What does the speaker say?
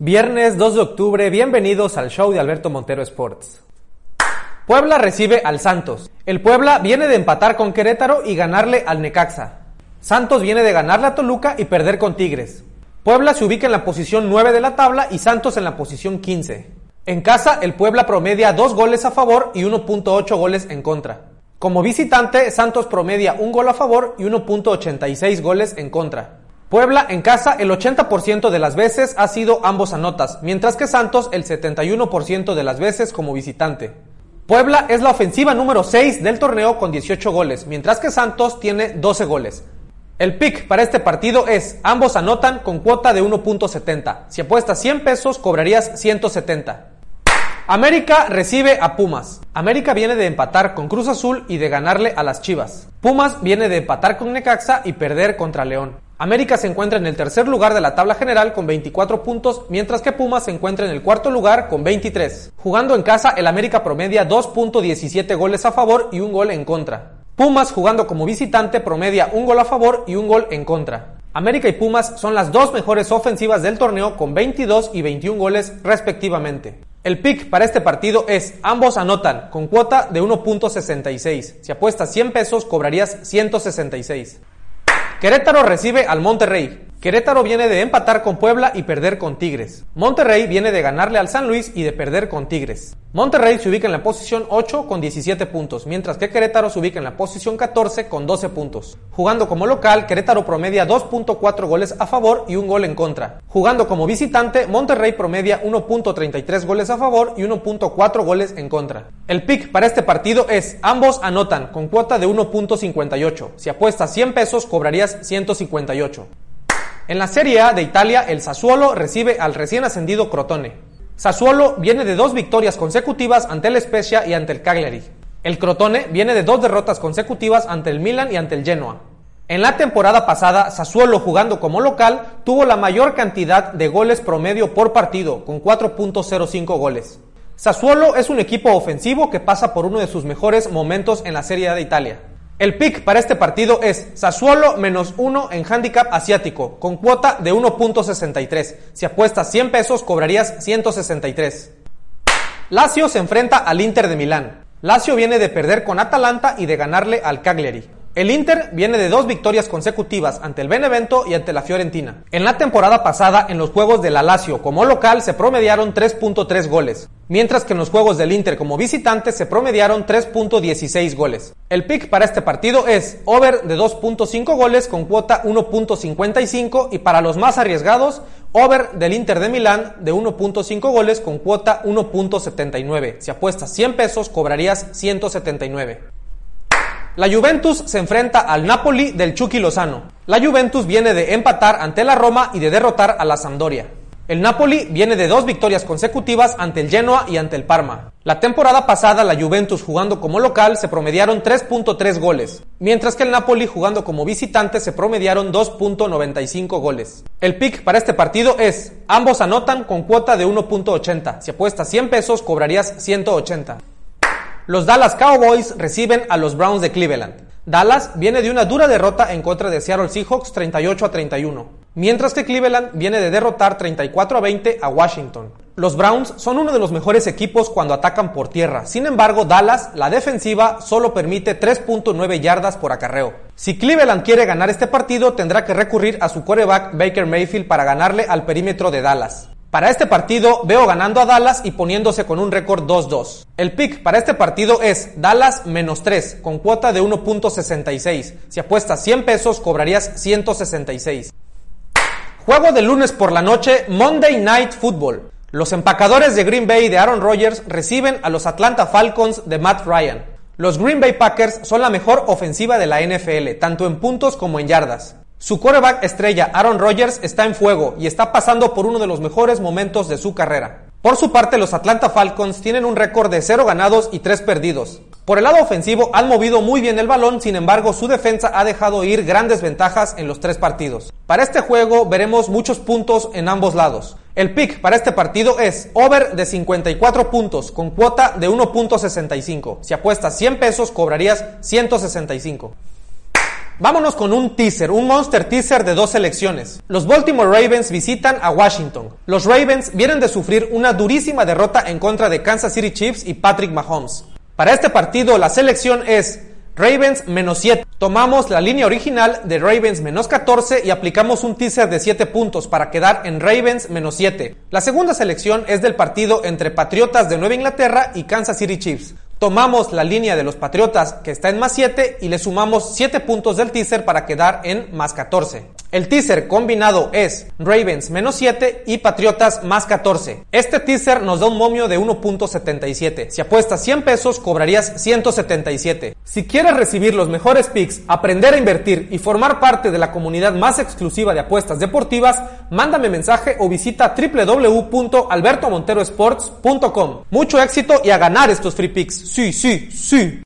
Viernes 2 de octubre, bienvenidos al show de Alberto Montero Sports. Puebla recibe al Santos. El Puebla viene de empatar con Querétaro y ganarle al Necaxa. Santos viene de ganarle a Toluca y perder con Tigres. Puebla se ubica en la posición 9 de la tabla y Santos en la posición 15. En casa, el Puebla promedia 2 goles a favor y 1.8 goles en contra. Como visitante, Santos promedia un gol a favor y 1.86 goles en contra. Puebla en casa el 80% de las veces ha sido ambos anotas, mientras que Santos el 71% de las veces como visitante. Puebla es la ofensiva número 6 del torneo con 18 goles, mientras que Santos tiene 12 goles. El pick para este partido es ambos anotan con cuota de 1.70. Si apuestas 100 pesos cobrarías 170. América recibe a Pumas. América viene de empatar con Cruz Azul y de ganarle a las Chivas. Pumas viene de empatar con Necaxa y perder contra León. América se encuentra en el tercer lugar de la tabla general con 24 puntos, mientras que Pumas se encuentra en el cuarto lugar con 23. Jugando en casa, el América promedia 2.17 goles a favor y un gol en contra. Pumas jugando como visitante promedia un gol a favor y un gol en contra. América y Pumas son las dos mejores ofensivas del torneo con 22 y 21 goles respectivamente. El pick para este partido es ambos anotan con cuota de 1.66. Si apuestas 100 pesos cobrarías 166. Querétaro recibe al Monterrey. Querétaro viene de empatar con Puebla y perder con Tigres. Monterrey viene de ganarle al San Luis y de perder con Tigres. Monterrey se ubica en la posición 8 con 17 puntos, mientras que Querétaro se ubica en la posición 14 con 12 puntos. Jugando como local, Querétaro promedia 2.4 goles a favor y un gol en contra. Jugando como visitante, Monterrey promedia 1.33 goles a favor y 1.4 goles en contra. El pick para este partido es ambos anotan con cuota de 1.58. Si apuestas 100 pesos cobrarías 158. En la Serie A de Italia, el Sassuolo recibe al recién ascendido Crotone. Sassuolo viene de dos victorias consecutivas ante el Spezia y ante el Cagliari. El Crotone viene de dos derrotas consecutivas ante el Milan y ante el Genoa. En la temporada pasada, Sassuolo jugando como local tuvo la mayor cantidad de goles promedio por partido, con 4.05 goles. Sassuolo es un equipo ofensivo que pasa por uno de sus mejores momentos en la Serie A de Italia. El pick para este partido es Sassuolo menos 1 en handicap asiático, con cuota de 1.63. Si apuestas 100 pesos, cobrarías 163. Lazio se enfrenta al Inter de Milán. Lazio viene de perder con Atalanta y de ganarle al Cagliari. El Inter viene de dos victorias consecutivas ante el Benevento y ante la Fiorentina. En la temporada pasada, en los juegos de la Lazio como local se promediaron 3.3 goles, mientras que en los juegos del Inter como visitante se promediaron 3.16 goles. El pick para este partido es over de 2.5 goles con cuota 1.55 y para los más arriesgados, over del Inter de Milán de 1.5 goles con cuota 1.79. Si apuestas 100 pesos cobrarías 179. La Juventus se enfrenta al Napoli del Chucky Lozano. La Juventus viene de empatar ante la Roma y de derrotar a la Sampdoria. El Napoli viene de dos victorias consecutivas ante el Genoa y ante el Parma. La temporada pasada la Juventus jugando como local se promediaron 3.3 goles, mientras que el Napoli jugando como visitante se promediaron 2.95 goles. El pick para este partido es, ambos anotan con cuota de 1.80. Si apuestas 100 pesos cobrarías 180. Los Dallas Cowboys reciben a los Browns de Cleveland. Dallas viene de una dura derrota en contra de Seattle Seahawks 38 a 31, mientras que Cleveland viene de derrotar 34 a 20 a Washington. Los Browns son uno de los mejores equipos cuando atacan por tierra. Sin embargo, Dallas, la defensiva, solo permite 3.9 yardas por acarreo. Si Cleveland quiere ganar este partido, tendrá que recurrir a su quarterback Baker Mayfield para ganarle al perímetro de Dallas. Para este partido veo ganando a Dallas y poniéndose con un récord 2-2. El pick para este partido es Dallas menos 3 con cuota de 1.66. Si apuestas 100 pesos cobrarías 166. Juego de lunes por la noche, Monday Night Football. Los empacadores de Green Bay de Aaron Rodgers reciben a los Atlanta Falcons de Matt Ryan. Los Green Bay Packers son la mejor ofensiva de la NFL, tanto en puntos como en yardas. Su quarterback estrella Aaron Rodgers está en fuego y está pasando por uno de los mejores momentos de su carrera. Por su parte, los Atlanta Falcons tienen un récord de 0 ganados y 3 perdidos. Por el lado ofensivo han movido muy bien el balón, sin embargo su defensa ha dejado ir grandes ventajas en los tres partidos. Para este juego veremos muchos puntos en ambos lados. El pick para este partido es over de 54 puntos con cuota de 1.65. Si apuestas 100 pesos cobrarías 165. Vámonos con un teaser, un monster teaser de dos selecciones. Los Baltimore Ravens visitan a Washington. Los Ravens vienen de sufrir una durísima derrota en contra de Kansas City Chiefs y Patrick Mahomes. Para este partido la selección es Ravens menos 7. Tomamos la línea original de Ravens menos 14 y aplicamos un teaser de 7 puntos para quedar en Ravens menos 7. La segunda selección es del partido entre Patriotas de Nueva Inglaterra y Kansas City Chiefs. Tomamos la línea de los Patriotas que está en más 7 y le sumamos 7 puntos del teaser para quedar en más 14. El teaser combinado es Ravens menos 7 y Patriotas más 14. Este teaser nos da un momio de 1.77. Si apuestas 100 pesos, cobrarías 177. Si quieres recibir los mejores picks, aprender a invertir y formar parte de la comunidad más exclusiva de apuestas deportivas, mándame mensaje o visita www.albertomonterosports.com. Mucho éxito y a ganar estos free picks. Sí, sí, sí.